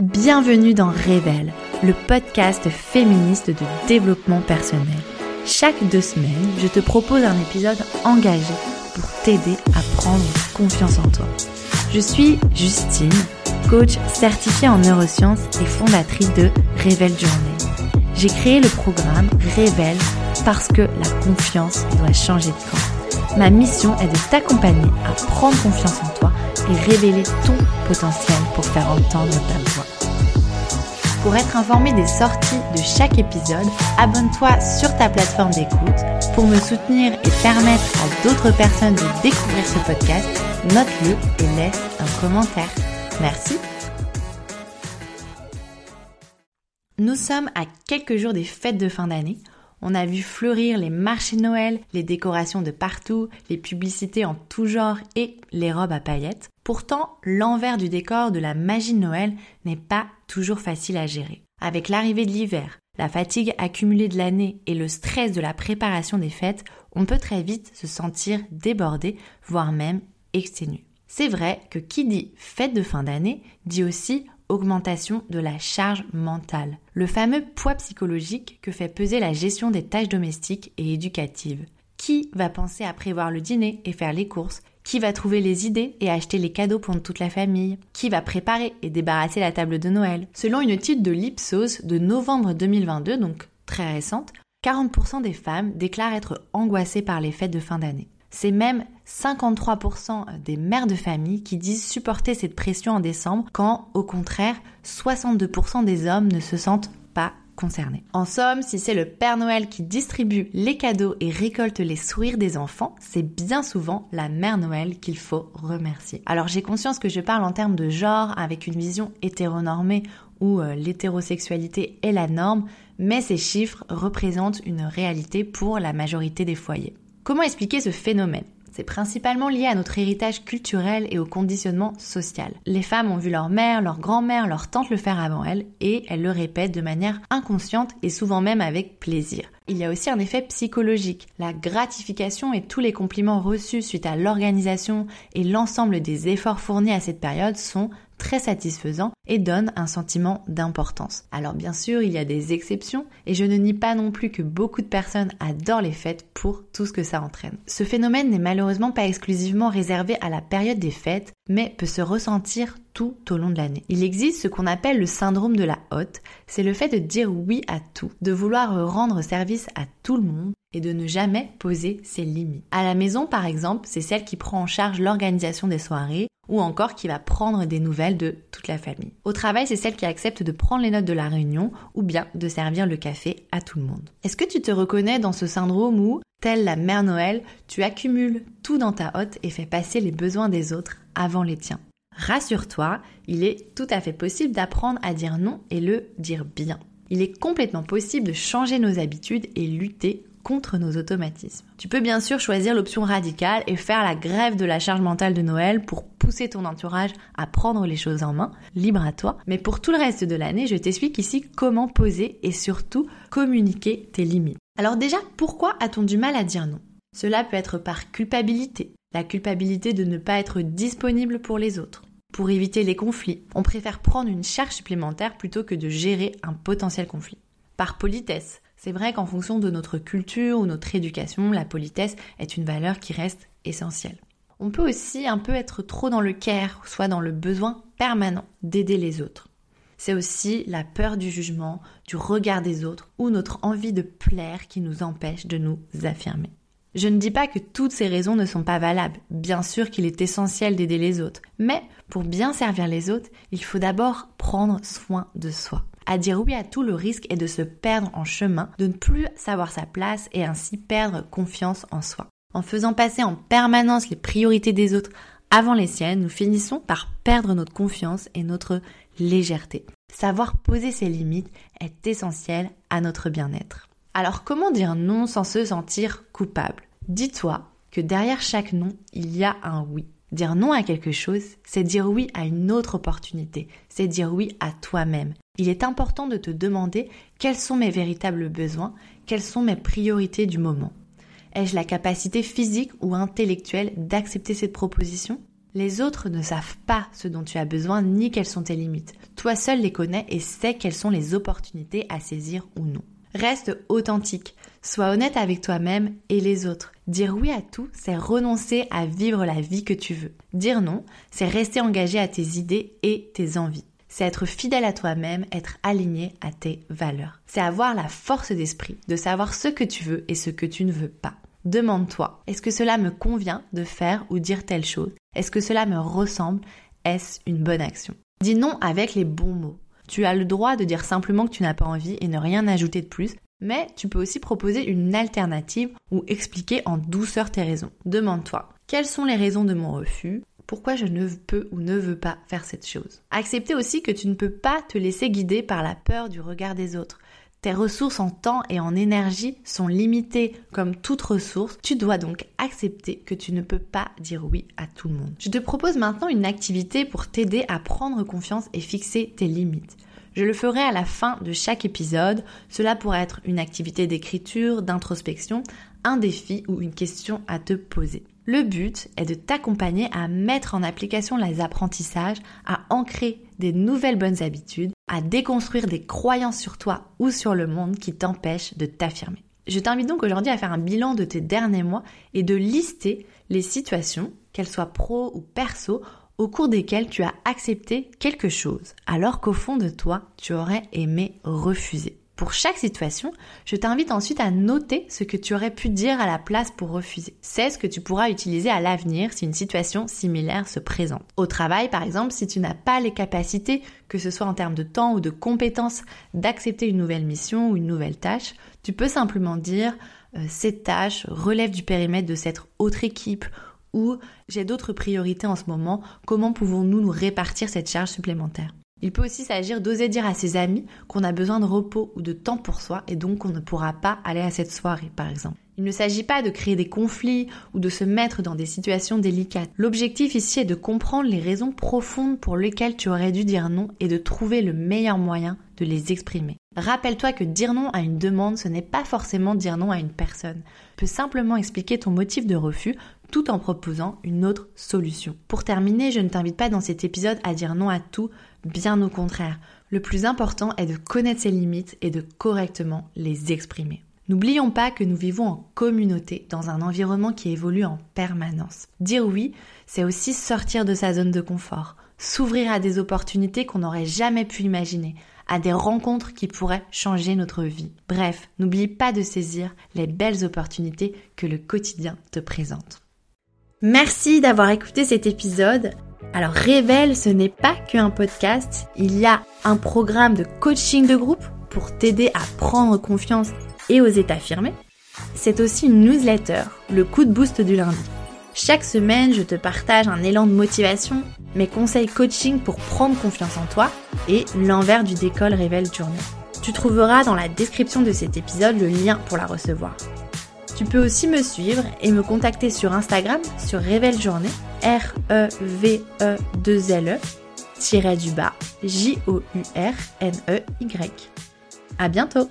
Bienvenue dans Révèle, le podcast féministe de développement personnel. Chaque deux semaines, je te propose un épisode engagé pour t'aider à prendre confiance en toi. Je suis Justine, coach certifiée en neurosciences et fondatrice de Révèle Journée. J'ai créé le programme Révèle parce que la confiance doit changer de camp. Ma mission est de t'accompagner à prendre confiance en toi et révéler ton potentiel pour faire entendre ta voix. Pour être informé des sorties de chaque épisode, abonne-toi sur ta plateforme d'écoute. Pour me soutenir et permettre à d'autres personnes de découvrir ce podcast, note-le et laisse un commentaire. Merci. Nous sommes à quelques jours des fêtes de fin d'année. On a vu fleurir les marchés Noël, les décorations de partout, les publicités en tout genre et les robes à paillettes. Pourtant, l'envers du décor de la magie de Noël n'est pas toujours facile à gérer. Avec l'arrivée de l'hiver, la fatigue accumulée de l'année et le stress de la préparation des fêtes, on peut très vite se sentir débordé, voire même exténué. C'est vrai que qui dit fête de fin d'année dit aussi augmentation de la charge mentale, le fameux poids psychologique que fait peser la gestion des tâches domestiques et éducatives. Qui va penser à prévoir le dîner et faire les courses? Qui va trouver les idées et acheter les cadeaux pour toute la famille? Qui va préparer et débarrasser la table de Noël? Selon une étude de l'Ipsos de novembre 2022, donc très récente, 40% des femmes déclarent être angoissées par les fêtes de fin d'année. C'est même 53% des mères de famille qui disent supporter cette pression en décembre quand, au contraire, 62% des hommes ne se sentent pas concernés. En somme, si c'est le Père Noël qui distribue les cadeaux et récolte les sourires des enfants, c'est bien souvent la Mère Noël qu'il faut remercier. Alors j'ai conscience que je parle en termes de genre avec une vision hétéronormée où euh, l'hétérosexualité est la norme, mais ces chiffres représentent une réalité pour la majorité des foyers. Comment expliquer ce phénomène? C'est principalement lié à notre héritage culturel et au conditionnement social. Les femmes ont vu leur mère, leur grand-mère, leur tante le faire avant elles et elles le répètent de manière inconsciente et souvent même avec plaisir. Il y a aussi un effet psychologique. La gratification et tous les compliments reçus suite à l'organisation et l'ensemble des efforts fournis à cette période sont très satisfaisant et donne un sentiment d'importance. Alors bien sûr, il y a des exceptions et je ne nie pas non plus que beaucoup de personnes adorent les fêtes pour tout ce que ça entraîne. Ce phénomène n'est malheureusement pas exclusivement réservé à la période des fêtes, mais peut se ressentir tout au long de l'année. Il existe ce qu'on appelle le syndrome de la hotte, c'est le fait de dire oui à tout, de vouloir rendre service à tout le monde et de ne jamais poser ses limites. À la maison, par exemple, c'est celle qui prend en charge l'organisation des soirées ou encore qui va prendre des nouvelles de toute la famille. Au travail, c'est celle qui accepte de prendre les notes de la réunion ou bien de servir le café à tout le monde. Est-ce que tu te reconnais dans ce syndrome où, telle la mère Noël, tu accumules tout dans ta hotte et fais passer les besoins des autres avant les tiens? Rassure-toi, il est tout à fait possible d'apprendre à dire non et le dire bien. Il est complètement possible de changer nos habitudes et lutter contre nos automatismes. Tu peux bien sûr choisir l'option radicale et faire la grève de la charge mentale de Noël pour pousser ton entourage à prendre les choses en main, libre à toi. Mais pour tout le reste de l'année, je t'explique ici comment poser et surtout communiquer tes limites. Alors déjà, pourquoi a-t-on du mal à dire non? Cela peut être par culpabilité, la culpabilité de ne pas être disponible pour les autres. Pour éviter les conflits, on préfère prendre une charge supplémentaire plutôt que de gérer un potentiel conflit. Par politesse, c'est vrai qu'en fonction de notre culture ou notre éducation, la politesse est une valeur qui reste essentielle. On peut aussi un peu être trop dans le care, soit dans le besoin permanent d'aider les autres. C'est aussi la peur du jugement, du regard des autres ou notre envie de plaire qui nous empêche de nous affirmer. Je ne dis pas que toutes ces raisons ne sont pas valables. Bien sûr qu'il est essentiel d'aider les autres. Mais pour bien servir les autres, il faut d'abord prendre soin de soi. À dire oui à tout, le risque est de se perdre en chemin, de ne plus savoir sa place et ainsi perdre confiance en soi. En faisant passer en permanence les priorités des autres avant les siennes, nous finissons par perdre notre confiance et notre légèreté. Savoir poser ses limites est essentiel à notre bien-être. Alors comment dire non sans se sentir coupable? Dis-toi que derrière chaque non, il y a un oui. Dire non à quelque chose, c'est dire oui à une autre opportunité, c'est dire oui à toi-même. Il est important de te demander quels sont mes véritables besoins, quelles sont mes priorités du moment. Ai-je la capacité physique ou intellectuelle d'accepter cette proposition? Les autres ne savent pas ce dont tu as besoin ni quelles sont tes limites. Toi seul les connais et sais quelles sont les opportunités à saisir ou non. Reste authentique, sois honnête avec toi-même et les autres. Dire oui à tout, c'est renoncer à vivre la vie que tu veux. Dire non, c'est rester engagé à tes idées et tes envies. C'est être fidèle à toi-même, être aligné à tes valeurs. C'est avoir la force d'esprit de savoir ce que tu veux et ce que tu ne veux pas. Demande-toi, est-ce que cela me convient de faire ou dire telle chose? Est-ce que cela me ressemble? Est-ce une bonne action? Dis non avec les bons mots. Tu as le droit de dire simplement que tu n'as pas envie et ne rien ajouter de plus, mais tu peux aussi proposer une alternative ou expliquer en douceur tes raisons. Demande-toi, quelles sont les raisons de mon refus? Pourquoi je ne peux ou ne veux pas faire cette chose. Accepter aussi que tu ne peux pas te laisser guider par la peur du regard des autres. Tes ressources en temps et en énergie sont limitées comme toute ressource. Tu dois donc accepter que tu ne peux pas dire oui à tout le monde. Je te propose maintenant une activité pour t'aider à prendre confiance et fixer tes limites. Je le ferai à la fin de chaque épisode. Cela pourrait être une activité d'écriture, d'introspection, un défi ou une question à te poser. Le but est de t'accompagner à mettre en application les apprentissages, à ancrer des nouvelles bonnes habitudes, à déconstruire des croyances sur toi ou sur le monde qui t'empêchent de t'affirmer. Je t'invite donc aujourd'hui à faire un bilan de tes derniers mois et de lister les situations, qu'elles soient pro ou perso, au cours desquelles tu as accepté quelque chose, alors qu'au fond de toi, tu aurais aimé refuser. Pour chaque situation, je t'invite ensuite à noter ce que tu aurais pu dire à la place pour refuser. C'est ce que tu pourras utiliser à l'avenir si une situation similaire se présente. Au travail, par exemple, si tu n'as pas les capacités, que ce soit en termes de temps ou de compétences, d'accepter une nouvelle mission ou une nouvelle tâche, tu peux simplement dire euh, cette tâche relève du périmètre de cette autre équipe ou j'ai d'autres priorités en ce moment, comment pouvons-nous nous répartir cette charge supplémentaire? Il peut aussi s'agir d'oser dire à ses amis qu'on a besoin de repos ou de temps pour soi et donc qu'on ne pourra pas aller à cette soirée par exemple. Il ne s'agit pas de créer des conflits ou de se mettre dans des situations délicates. L'objectif ici est de comprendre les raisons profondes pour lesquelles tu aurais dû dire non et de trouver le meilleur moyen de les exprimer. Rappelle-toi que dire non à une demande, ce n'est pas forcément dire non à une personne. Tu peux simplement expliquer ton motif de refus tout en proposant une autre solution. Pour terminer, je ne t'invite pas dans cet épisode à dire non à tout, bien au contraire. Le plus important est de connaître ses limites et de correctement les exprimer. N'oublions pas que nous vivons en communauté, dans un environnement qui évolue en permanence. Dire oui, c'est aussi sortir de sa zone de confort, s'ouvrir à des opportunités qu'on n'aurait jamais pu imaginer, à des rencontres qui pourraient changer notre vie. Bref, n'oublie pas de saisir les belles opportunités que le quotidien te présente. Merci d'avoir écouté cet épisode. Alors Révèle, ce n'est pas qu'un podcast, il y a un programme de coaching de groupe pour t'aider à prendre confiance et oser t'affirmer. C'est aussi une newsletter, le coup de boost du lundi. Chaque semaine, je te partage un élan de motivation, mes conseils coaching pour prendre confiance en toi et l'envers du décolle Révèle Journée. Tu trouveras dans la description de cet épisode le lien pour la recevoir. Tu peux aussi me suivre et me contacter sur Instagram sur Révèle Journée, R-E-V-E-2-L-E, tiré du bas, J-O-U-R-N-E-Y. À bientôt!